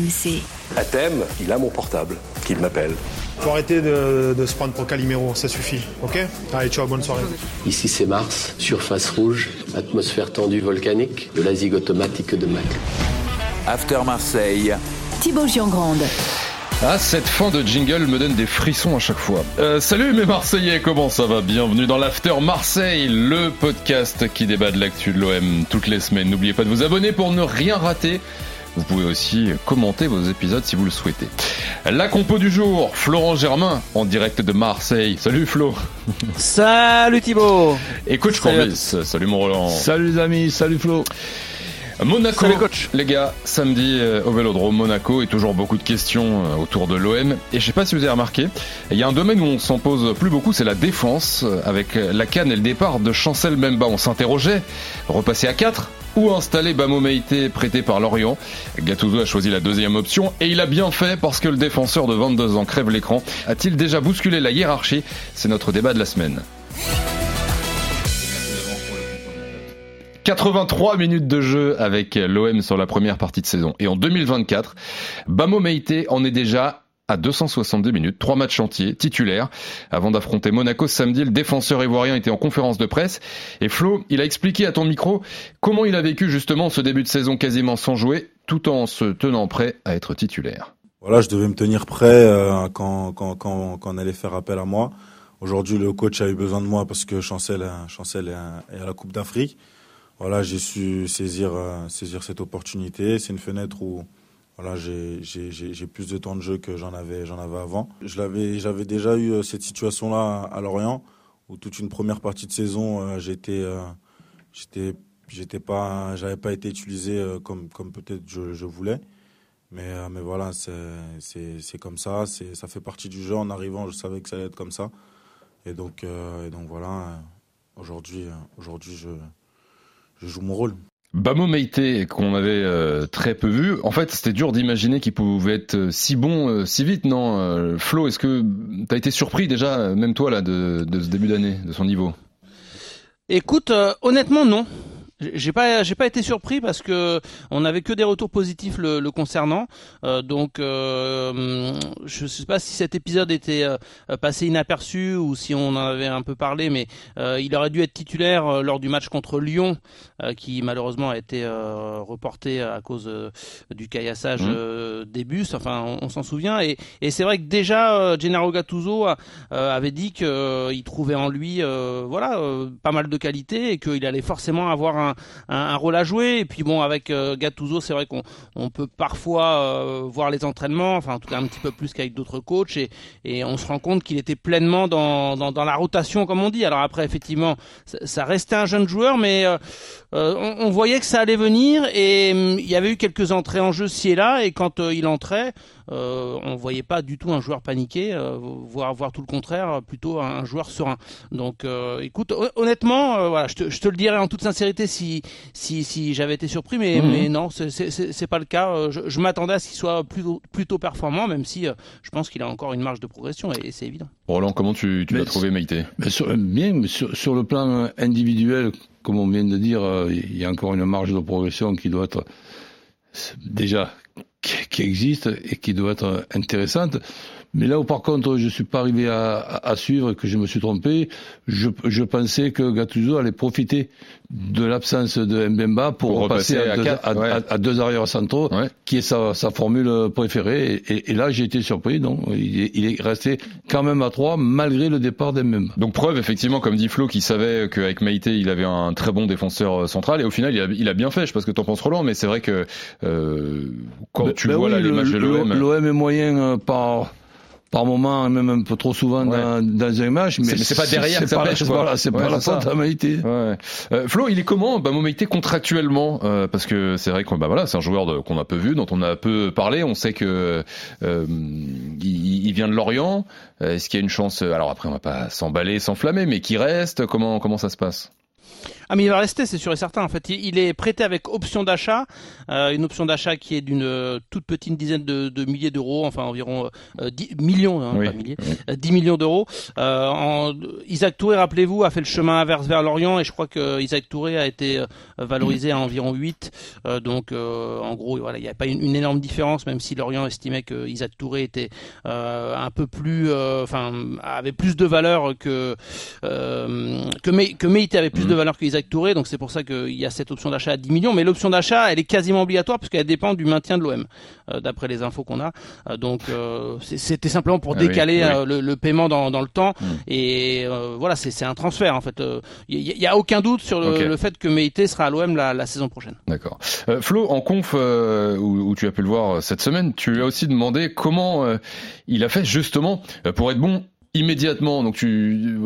RMC. À thème, il a mon portable, qu'il m'appelle. Faut arrêter de, de se prendre pour Calimero, ça suffit, ok? Allez, ciao, bonne soirée. Ici c'est Mars, surface rouge, atmosphère tendue volcanique, de la zig automatique de Mac. After Marseille. Thibaut Giangrande. Ah, cette fin de jingle me donne des frissons à chaque fois. Euh, salut mes Marseillais, comment ça va? Bienvenue dans l'After Marseille, le podcast qui débat de l'actu de l'OM toutes les semaines. N'oubliez pas de vous abonner pour ne rien rater. Vous pouvez aussi commenter vos épisodes si vous le souhaitez. La compo du jour, Florent Germain, en direct de Marseille. Salut Flo. Salut Thibaut. Et coach Corbis. Salut mon Roland. Salut les amis, salut Flo. Monaco, Salut, coach. les gars, samedi euh, au Vélodrome Monaco et toujours beaucoup de questions euh, autour de l'OM. Et je sais pas si vous avez remarqué, il y a un domaine où on s'en pose plus beaucoup, c'est la défense. Avec la canne et le départ de Chancel Memba, on s'interrogeait, repasser à 4 ou installer Bamo prêté par Lorient. Gattuso a choisi la deuxième option et il a bien fait parce que le défenseur de 22 ans crève l'écran. A-t-il déjà bousculé la hiérarchie? C'est notre débat de la semaine. 83 minutes de jeu avec l'OM sur la première partie de saison. Et en 2024, Bamo en est déjà à 270 minutes, trois matchs entiers, titulaires. Avant d'affronter Monaco samedi, le défenseur ivoirien était en conférence de presse. Et Flo, il a expliqué à ton micro comment il a vécu justement ce début de saison quasiment sans jouer, tout en se tenant prêt à être titulaire. Voilà, je devais me tenir prêt euh, quand, quand, quand, quand on allait faire appel à moi. Aujourd'hui, le coach a eu besoin de moi parce que Chancel, euh, Chancel est, est à la Coupe d'Afrique. Voilà, j'ai su saisir, euh, saisir cette opportunité. C'est une fenêtre où voilà, j'ai plus de temps de jeu que j'en avais, avais avant. J'avais déjà eu euh, cette situation-là à Lorient, où toute une première partie de saison, euh, euh, j'étais, pas, j'avais pas été utilisé comme, comme peut-être je, voulais. Mais, mais voilà, c'est, comme ça, ça fait partie du jeu. En arrivant, je savais que ça allait être comme ça. Et donc, et donc voilà, aujourd'hui, aujourd'hui, je, je joue mon rôle. Bamo Meïté, qu'on avait euh, très peu vu, en fait c'était dur d'imaginer qu'il pouvait être euh, si bon euh, si vite, non Flo, est-ce que t'as été surpris déjà, même toi là, de, de ce début d'année, de son niveau? Écoute, honnêtement non. J'ai pas, j'ai pas été surpris parce que on n'avait que des retours positifs le, le concernant. Euh, donc, euh, je sais pas si cet épisode était euh, passé inaperçu ou si on en avait un peu parlé, mais euh, il aurait dû être titulaire euh, lors du match contre Lyon, euh, qui malheureusement a été euh, reporté à cause du caillassage euh, des bus. Enfin, on, on s'en souvient. Et, et c'est vrai que déjà, euh, Gennaro Gattuso a- euh, avait dit qu'il trouvait en lui, euh, voilà, euh, pas mal de qualités et qu'il allait forcément avoir un, un, rôle à jouer. Et puis bon, avec euh, Gattuso, c'est vrai qu'on on peut parfois euh, voir les entraînements, enfin en tout cas un petit peu plus qu'avec d'autres coachs, et, on se rend compte qu'il était pleinement dans, la rotation, comme on dit. Alors après, effectivement, ça, restait un jeune joueur, mais euh, on, voyait que ça allait venir et hum, il y avait eu quelques entrées en jeu ci et là, et quand il entrait, euh, on voyait pas du tout un joueur paniqué, euh, voire, voire tout le contraire, plutôt un, joueur serein. Donc, euh, écoute, hon- honnêtement, euh, voilà, je te, je te le dirais en toute sincérité si si, si j'avais été surpris, mais, Mhm. mais non, c'est- pas le cas. Euh, Je, je m'attendais à ce qu'il soit plutôt plutôt performant, même si euh, je pense qu'il a encore une marge de progression et, et c'est évident. Roland, comment tu, tu l'as trouvé Mais sur- bien, mais sur, sur le plan individuel, comme on vient de dire, euh, il y a encore une marge de progression qui doit être déjà qui existe et qui doit être intéressante. Mais là où par contre je suis pas arrivé à, à- à suivre, que je me suis trompé, je, je pensais que Gattuso allait profiter de l'absence de Mbemba pour, Pour repasser repasser à, deux, quatre, à- ouais. à- à deux arrières centraux, Ouais. qui est sa, sa formule préférée. Et, et- et là j'ai été surpris, non il est, il est resté quand même à trois malgré le départ d'Mbemba. Donc preuve effectivement, comme dit Flo, qui savait qu'avec Meïté il avait un très bon défenseur euh, central et au final il a, il a bien fait. Je sais pas ce que t'en penses Roland, mais c'est vrai que euh, quand Ben- tu ben vois oui, matchs de l'OM, L'OM est moyen euh, par par moment, même un peu trop souvent Ouais. dans, dans un match, mais C'est- pas derrière que ça pas, pêche, pas, c'est pas la faute à Maïté. Ouais. Euh, Flo, il est comment bah, Momeité contractuellement euh, Parce que c'est vrai que bah, voilà, c'est un joueur qu'on a peu vu, dont on a peu parlé. On sait que euh, il, il vient de Lorient. Euh, Est-ce qu'il y a une chance Alors après, on va pas s'emballer, s'enflammer, mais qu'il reste Comment comment ça se passe? Ah mais il va rester, c'est sûr et certain. En fait, il, est prêté avec option d'achat, euh, une option d'achat qui est d'une euh, toute petite dizaine de, de milliers d'euros, enfin environ euh, 10 millions, hein, pas milliers, 10 millions d'euros. Euh, Isaac Touré, rappelez-vous, a fait le chemin inverse vers Lorient et je crois que Isaac Touré a été valorisé à environ 8. donc en gros, voilà, il n'y a pas une, une, énorme différence, même si Lorient estimait que Isaac Touré était un peu plus, enfin avait plus de valeur que que, Meite avait plus de valeur que Isaac Touré, donc c'est pour ça qu'il y a cette option d'achat à 10 millions. Mais l'option d'achat, elle est quasiment obligatoire puisqu'elle dépend du maintien de l'OM, euh, d'après les infos qu'on a. Euh, donc euh, c'était simplement pour ah décaler Le, paiement dans, le temps. Hmm. Et voilà, c'est un transfert en fait. Il n'y a, aucun doute sur le, fait que Meite sera à l'OM la, saison prochaine. D'accord. Flo, en conf où, tu as pu le voir cette semaine, tu lui as aussi demandé comment il a fait justement pour être bon immédiatement. Donc tu,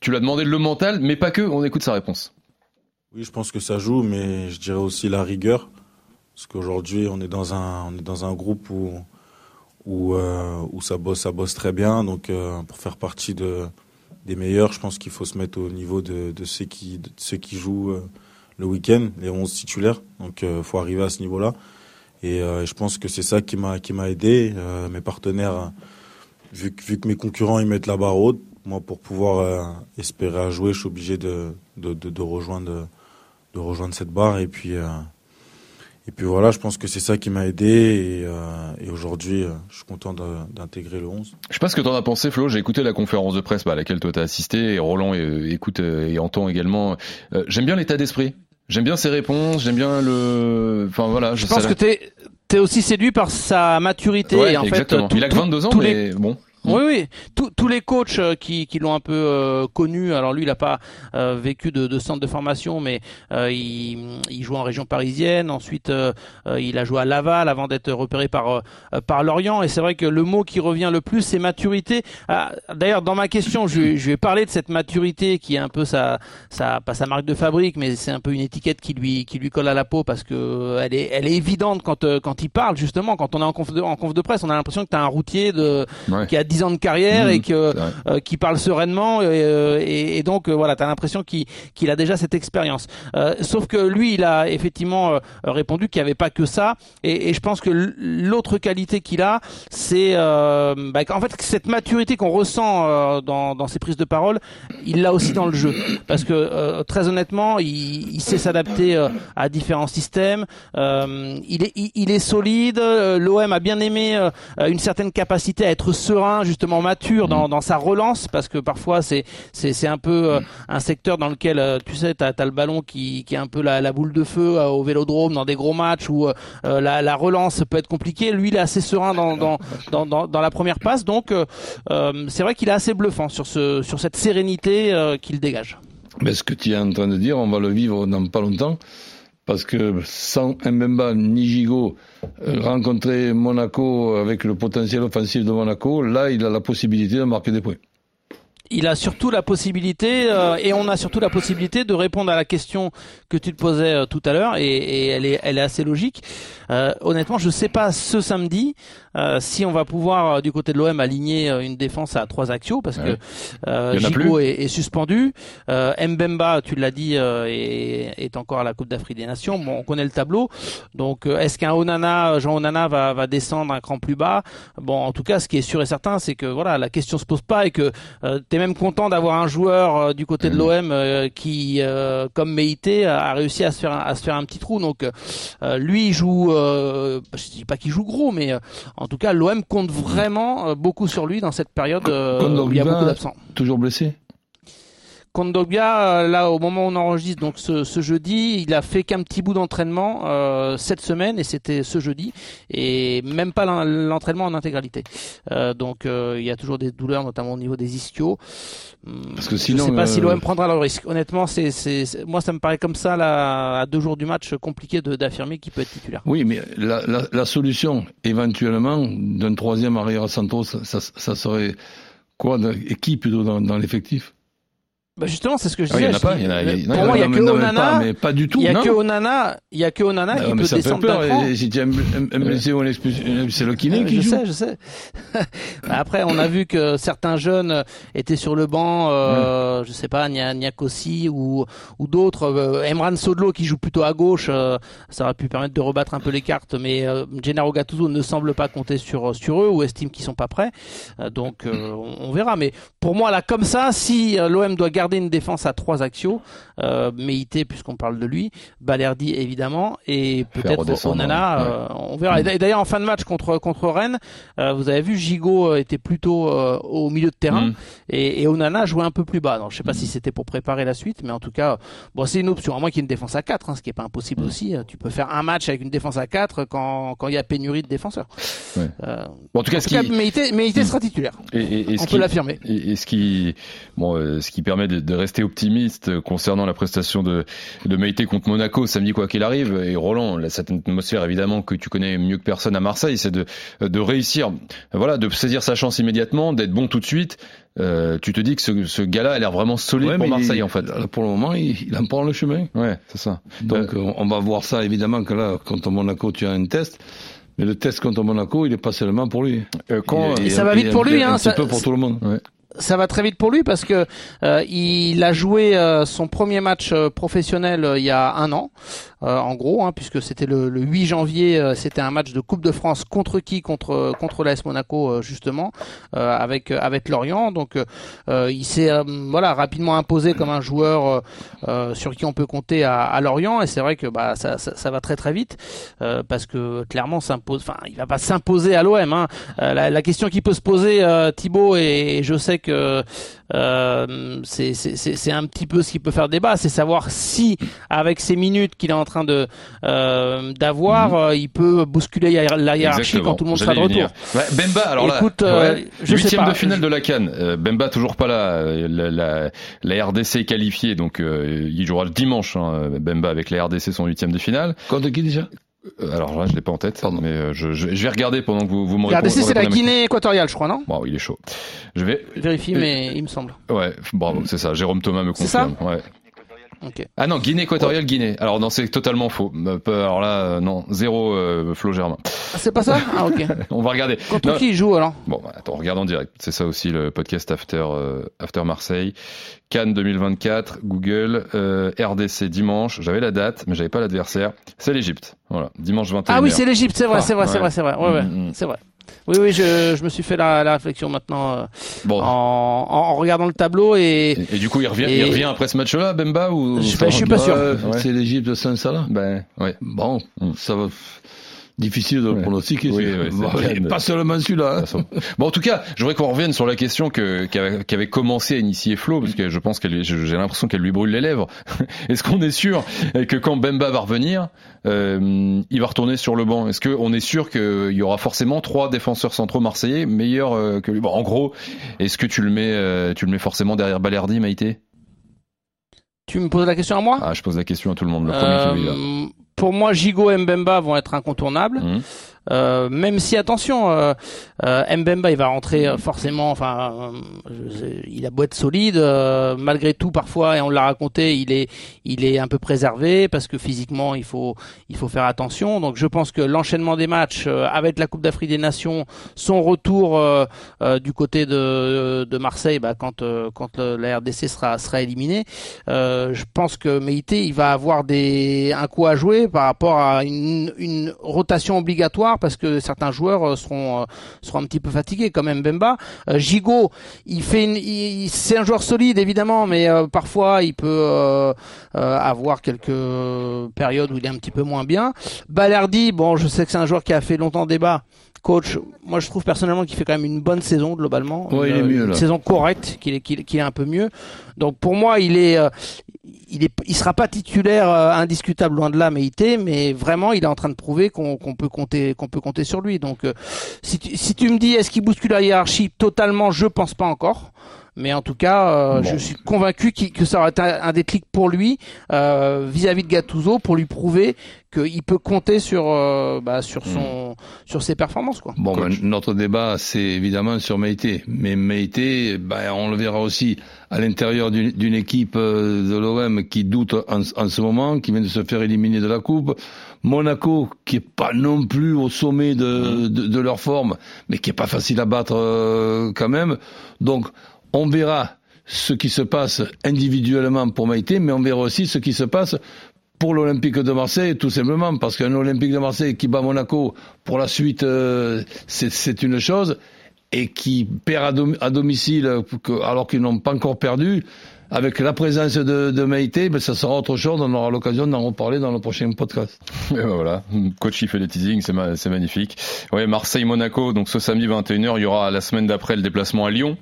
tu l'as demandé le mental, mais pas que. On écoute sa réponse. Oui, je pense que ça joue, mais je dirais aussi la rigueur, parce qu'aujourd'hui on est dans un on est dans un groupe où où, euh, où ça bosse ça bosse très bien. Donc euh, pour faire partie de des meilleurs, je pense qu'il faut se mettre au niveau de, de ceux qui ceux qui jouent euh, le week-end, les 11 titulaires. Donc il faut arriver à ce niveau-là. Et je pense que c'est ça qui m'a qui m'a aidé. mes partenaires vu, vu que mes concurrents ils mettent la barre haute, moi pour pouvoir espérer à jouer, je suis obligé de, de, de rejoindre de rejoindre cette barre et puis euh, et puis voilà, je pense que c'est ça qui m'a aidé et, euh, et aujourd'hui, je suis content d'intégrer le 11. Je sais pas ce que tu en as pensé Flo, j'ai écouté la conférence de presse bah, à laquelle toi tu as assisté et Roland écoute et entend également. j'aime bien l'état d'esprit. J'aime bien ses réponses, j'aime bien le enfin voilà, je, je pense que tu es aussi séduit par sa maturité. Ouais, en exactement. Fait, il a que 22 ans, mais bon. Oui, oui. tous les coachs euh, qui, qui l'ont un peu euh, connu, alors lui, il n'a pas euh, vécu de, de, centre de formation, mais il, il, joue en région parisienne. Ensuite, il a joué à Laval avant d'être repéré par par Lorient. Et c'est vrai que le mot qui revient le plus, c'est maturité. Ah, d'ailleurs, dans ma question, je, je vais parler de cette maturité qui est un peu sa, sa pas sa marque de fabrique, mais c'est un peu une étiquette qui lui qui lui colle à la peau parce que elle est elle est évidente quand quand il parle justement. Quand on est en conf de, en conf de presse, on a l'impression que tu as un routier de qui a 10 ans de carrière mmh, et que euh, qui parle sereinement euh, et, et, donc euh, voilà, tu as l'impression qu'il a déjà cette expérience. sauf que lui, il a effectivement répondu qu'il n'y avait pas que ça et, et je pense que l'autre qualité qu'il a, c'est bah, en fait cette maturité qu'on ressent dans, dans ses prises de parole, il l'a aussi dans le jeu parce que très honnêtement, il, il sait s'adapter à différents systèmes. il est il, est solide. L'OM a bien aimé une certaine capacité à être serein justement mature dans, dans sa relance parce que parfois c'est c'est un peu euh, un secteur dans lequel euh, tu sais t'as as le ballon qui qui est un peu la, la boule de feu euh, au Vélodrome dans des gros matchs où la, la relance peut être compliquée. Lui il est assez serein dans dans dans, dans, dans la première passe donc c'est vrai qu'il est assez bluffant sur ce sur cette sérénité qu'il dégage. Mais ce que tu es en train de dire, on va le vivre dans pas longtemps parce que sans Mbemba ni Gigot euh, rencontrer Monaco avec le potentiel offensif de Monaco, là, il a la possibilité de marquer des points il a surtout la possibilité euh, et on a surtout la possibilité de répondre à la question que tu te posais euh, tout à l'heure et, et, elle est elle est assez logique. Euh, honnêtement, je sais pas ce samedi si on va pouvoir du côté de l'OM aligner une défense à trois axios parce que Gigo est, est, suspendu, Mbemba, tu l'as dit, est, est, encore à la Coupe d'Afrique des Nations. Bon, on connaît le tableau, donc est-ce qu'un Onana, Jean Onana va, va descendre un cran plus bas? Bon, en tout cas, ce qui est sûr et certain, c'est que voilà, la question se pose pas et que même content d'avoir un joueur euh, du côté de mm. l'OM euh, qui, euh, comme Meite, a réussi à se faire un, à se faire un petit trou. Donc lui, il joue, je dis pas qu'il joue gros, mais en tout cas, l'OM compte vraiment beaucoup sur lui dans cette période où il y a beaucoup d'absents. Toujours blessé? Kondogbia, là au moment où on enregistre, donc ce, ce jeudi, il a fait qu'un petit bout d'entraînement euh, cette semaine et c'était ce jeudi et même pas l'entraînement en intégralité. Euh, donc euh, il y a toujours des douleurs, notamment au niveau des ischios. Parce que sinon, je sais pas si l'OM prendra le risque. Honnêtement, c'est, moi ça me paraît comme ça là, à deux jours du match compliqué d'affirmer qu'il peut être titulaire. Oui, mais la, la, la solution éventuellement d'un troisième arrière Santos, ça, ça, serait quoi et qui plutôt dans, dans l'effectif? Bah justement, c'est ce que je Ah, il y disais. en a pas, je il y en a- il y en a- pour moi, il y a que Onana. pas, mais pas du tout. Il y a que Onana, il y a que Onana Ah, qui peut descendre d'un cran. Si tu as blessé ou expulsion, c'est le kiné qui je joue. sais, je sais. Après, on a vu que certains jeunes étaient sur le banc, euh, je sais pas, Nia- Niakossi ou ou d'autres. Euh, Emran Sodlo qui joue plutôt à gauche, euh, ça aurait pu permettre de rebattre un peu les cartes, mais euh, Gennaro Gattuso ne semble pas compter sur sur eux ou estime qu'ils sont pas prêts. Euh, donc euh, on, verra. Mais pour moi là, comme ça, si euh, l'OM doit garder une défense à trois axiaux, euh, Meïté puisqu'on parle de lui, Balerdi évidemment et peut-être Onana. ouais. euh, on verra. Et d'a- d'ailleurs en fin de match contre contre Rennes, euh, vous avez vu Gigot euh, était plutôt au milieu de terrain Mm. et, et Onana jouait un peu plus bas. Donc je sais pas si c'était pour préparer la suite, mais en tout cas, bon c'est une option. À moins qu'il y ait une défense à 4 hein, ce qui est pas impossible aussi. Euh, Tu peux faire un match avec une défense à 4 quand quand il y a pénurie de défenseurs. Ouais. Bon, en tout cas, en ce tout cas, qui, Meïté, Meïté sera titulaire. et, et- et ce On qui- peut l'affirmer. Et, ce qui, bon, ce qui permet de, de rester optimiste euh, concernant la prestation de de contre Monaco samedi quoi qu'il arrive. Et Roland, là, cette atmosphère évidemment que tu connais mieux que personne à Marseille, c'est de de réussir, voilà, de saisir sa chance immédiatement, d'être bon tout de suite. Euh, tu te dis que ce, ce gars-là a l'air vraiment solide Ouais, pour Marseille il- en fait. là, Pour le moment, il, il en prend le chemin. Ouais, c'est ça. Donc euh, on va voir ça évidemment que là, contre Monaco, tu as un test. Mais le test contre Monaco, il est pas seulement pour lui. Euh, quand, Et ça va il vite pour un- lui, un hein, petit ça- peu pour tout le monde. Ouais. Ça va très vite pour lui parce que euh, il a joué euh, son premier match euh, professionnel euh, il y a un an, euh, en gros, hein, puisque c'était le, le 8 janvier, euh, c'était un match de Coupe de France contre qui? Contre contre l'AS Monaco justement, avec avec Lorient. Donc il s'est voilà rapidement imposé comme un joueur sur qui on peut compter à, à Lorient et c'est vrai que bah ça, ça, ça va très très vite parce que clairement s'impose. Enfin, il va pas s'imposer à l'OM. Hein. La, la question qui peut se poser Thibaut et, et je sais que euh, c'est c'est- c'est- c'est un petit peu ce qui peut faire débat, c'est savoir si avec ces minutes qu'il est en train de euh, d'avoir, euh, il peut bousculer la hiérarchie Exactement. quand tout le monde sera de retour. Ouais, Bemba, alors Écoute, là, euh, ouais, je sais huitième pas. de finale de la Cannes. Euh, Bemba toujours pas là. La, la, la RDC est qualifiée, donc euh, il jouera le dimanche. Hein, Bemba avec la RDC son huitième de finale. Contre qui déjà? Alors là, je l'ai pas en tête, mais euh, je, je, je vais regarder pendant que vous, vous me répondez- c'est la Guinée équatoriale, je crois, non. Bon, il est chaud. Je vais. Vérifie, Euh, mais il me semble. Ouais, bravo, c'est ça. Jérôme Thomas me C'est ça confirme. ouais. Ah non, Guinée équatoriale, Guinée. Alors non, c'est totalement faux. Peu- Alors là, euh, non, zéro euh, Flo Germain. Ah, c'est pas ça? Ah ok. On va regarder. Contre Non, qui joue alors? Bon, bah, attends, on regarde en direct. C'est ça aussi le podcast After euh, After Marseille. Cannes 2024, Google, euh, RDC dimanche. J'avais la date, mais j'avais pas l'adversaire. C'est l'Égypte. Voilà, dimanche 21. Ah oui, c'est l'Égypte, c'est vrai, Ah, c'est vrai, c'est vrai, c'est vrai. Ouais, Mm, mm. c'est vrai. Oui, oui, je, je me suis fait la, la réflexion maintenant euh, Bon. en, en, en regardant le tableau et Et, et du coup, il revient, Et- il revient après ce match-là, Bemba ou Je- ben, je suis pas sûr. Ouais, Ouais. C'est l'Égypte sans Salah. Ben, ouais. Bon, ça va. Difficile de le Ouais. pronostiquer. Oui, c'est- oui, Bon, de- Pas seulement celui-là. hein. Bon, en tout cas, je voudrais qu'on revienne sur la question que qu'avait qu'avait commencé à initier Flo, parce que je pense qu'elle, j'ai l'impression qu'elle lui brûle les lèvres. Est-ce qu'on est sûr que quand Bemba va revenir, euh, il va retourner sur le banc? Est-ce qu'on est sûr qu'il y aura forcément trois défenseurs centraux marseillais meilleurs euh, que lui? Bon, en gros, est-ce que tu le mets, euh, tu le mets forcément derrière Balerdi, Maïté? Tu me poses la question à moi? Ah, je pose la question à tout le monde. Le premier qui est là. Euh, Pour moi, Gigo et Mbemba vont être incontournables. Hum. Euh, même si attention, euh, euh, Mbemba il va rentrer euh, forcément. Enfin, euh, il a beau être solide, euh, malgré tout parfois, et on l'a raconté, il est, il est un peu préservé parce que physiquement il faut, il faut faire attention. Donc je pense que l'enchaînement des matchs euh, avec la Coupe d'Afrique des Nations, son retour du côté de, de Marseille, bah, quand, euh, quand le- la RDC sera, sera éliminée, euh, je pense que Meïté il va avoir des, un coup à jouer par rapport à une, rotation obligatoire parce que certains joueurs euh, seront euh, seront un petit peu fatigués quand même Bemba. Euh, Gigot il fait une, c'est un joueur solide évidemment mais parfois il peut avoir quelques périodes où il est un petit peu moins bien. Balerdi bon je sais que c'est un joueur qui a fait longtemps débat coach moi je trouve personnellement qu'il fait quand même une bonne saison globalement Ouais, il est Une- mieux, une là. saison correcte qu'il est qu'il qu'il est un peu mieux donc pour moi il est euh, il est, il sera pas titulaire euh, indiscutable loin de là, Meïté, mais vraiment il est en train de prouver qu'on qu'on peut compter, qu'on peut compter sur lui. Donc, euh, si tu, si tu me dis est-ce qu'il bouscule la hiérarchie? Totalement, je pense pas encore. Mais en tout cas, euh, je suis convaincu que ça aurait été un, déclic pour lui euh, vis-à-vis de Gattuso pour lui prouver qu'il peut compter sur euh, bah, sur son hmm. sur ses performances quoi. Bon, ben, notre débat c'est évidemment sur Meïté, mais Meïté, ben, on le verra aussi à l'intérieur d'une équipe de l'OM qui doute en, en, ce moment, qui vient de se faire éliminer de la coupe. Monaco qui est pas non plus au sommet de, de, de leur forme, mais qui est pas facile à battre euh, quand même. Donc on verra ce qui se passe individuellement pour Maïté, mais on verra aussi ce qui se passe pour l'Olympique de Marseille, tout simplement, parce qu'un Olympique de Marseille qui bat Monaco pour la suite, euh, c'est une chose, et qui perd à, domicile alors qu'ils n'ont pas encore perdu, avec la présence de, de Maïté, ben ça sera autre chose. On aura l'occasion d'en reparler dans le prochain podcast. Et ben voilà, coach il fait les teasings, c'est magnifique. Ouais, Marseille-Monaco, donc ce samedi 21h, il y aura la semaine d'après le déplacement à Lyon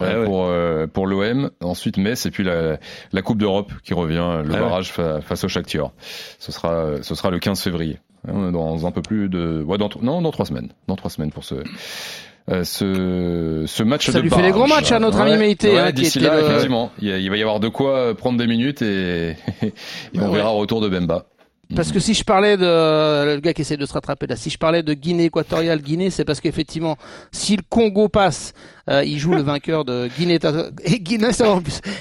euh, pour euh, pour l'OM. Ensuite Metz et puis la, la Coupe d'Europe qui revient, le barrage face au Shakhtar. Ce sera ce sera le 15 février. Hein, dans un peu plus de ouais, dans, non dans trois semaines, dans trois semaines pour ce euh, ce, ce match ça de lui fait les gros matchs à notre ami Meïté. hein, d'ici là, effectivement, il, va y avoir de quoi prendre des minutes et, et on verra retour de Bemba. Parce que si je parlais de le gars qui essaie de se rattraper là, si je parlais de Guinée équatoriale, Guinée, c'est parce qu'effectivement, si le Congo passe euh, il joue le vainqueur de Guinée, Guinée,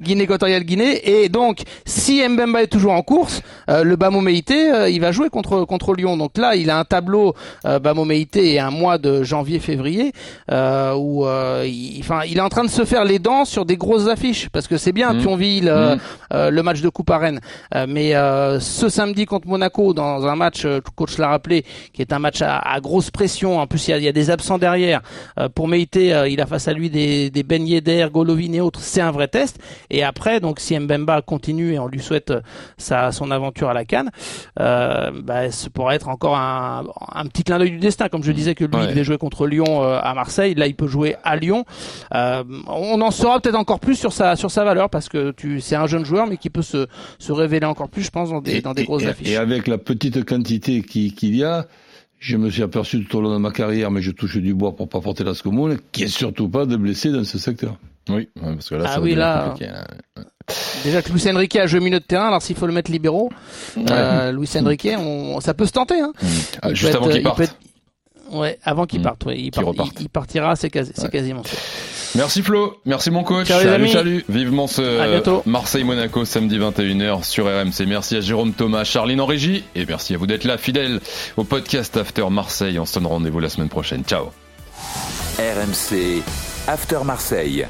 Guinée équatoriale Guinée. Et donc, si Mbemba est toujours en course, euh, le Bamo Meïté, euh, il va jouer contre contre Lyon. Donc là, il a un tableau euh, Bamo Meïté et un mois de janvier-février où, il, enfin, il est en train de se faire les dents sur des grosses affiches parce que c'est bien mmh. Thionville, mmh. le match de Coupe à Rennes, mais ce samedi contre Monaco dans un match, coach l'a rappelé, qui est un match à, à grosse pression. En plus, il y a, il y a des absents derrière. pour Meïté, il a face à lui des, des Ben Yedder, Golovin et autres, c'est un vrai test. Et après, donc si Mbemba continue et on lui souhaite euh, sa, son aventure à la Cannes, euh, bah, ce pourrait être encore un, un petit clin d'œil du destin. Comme je disais que lui, il devait jouer contre Lyon euh, à Marseille, là il peut jouer à Lyon. Euh, on en saura peut-être encore plus sur sa sur sa valeur parce que tu c'est un jeune joueur mais qui peut se se révéler encore plus, je pense, dans des, dans des grosses affiches. Et avec la petite quantité qu'il y a, je me suis aperçu tout au long de ma carrière, mais je touche du bois pour pas porter la scomoule, qui est surtout pas de blessés dans ce secteur. Oui, parce que là, ah oui, là, Déjà que Luis Enrique a joué milieu de terrain, alors s'il faut le mettre libéraux, euh, Luis Enrique, on, ça peut se tenter. Hein. Mm. Ah, juste avant qu'il parte. Ouais, avant qu'il mm. parte, ouais. il, il, partira, c'est quasi, quasiment ça. Merci Flo, merci mon coach. salut, salut. Vivement ce Marseille-Monaco samedi 21h sur RMC. Merci à Jérôme Thomas, Charline en régie et merci à vous d'être là fidèle au podcast After Marseille. On se donne rendez-vous la semaine prochaine. Ciao. RMC After Marseille.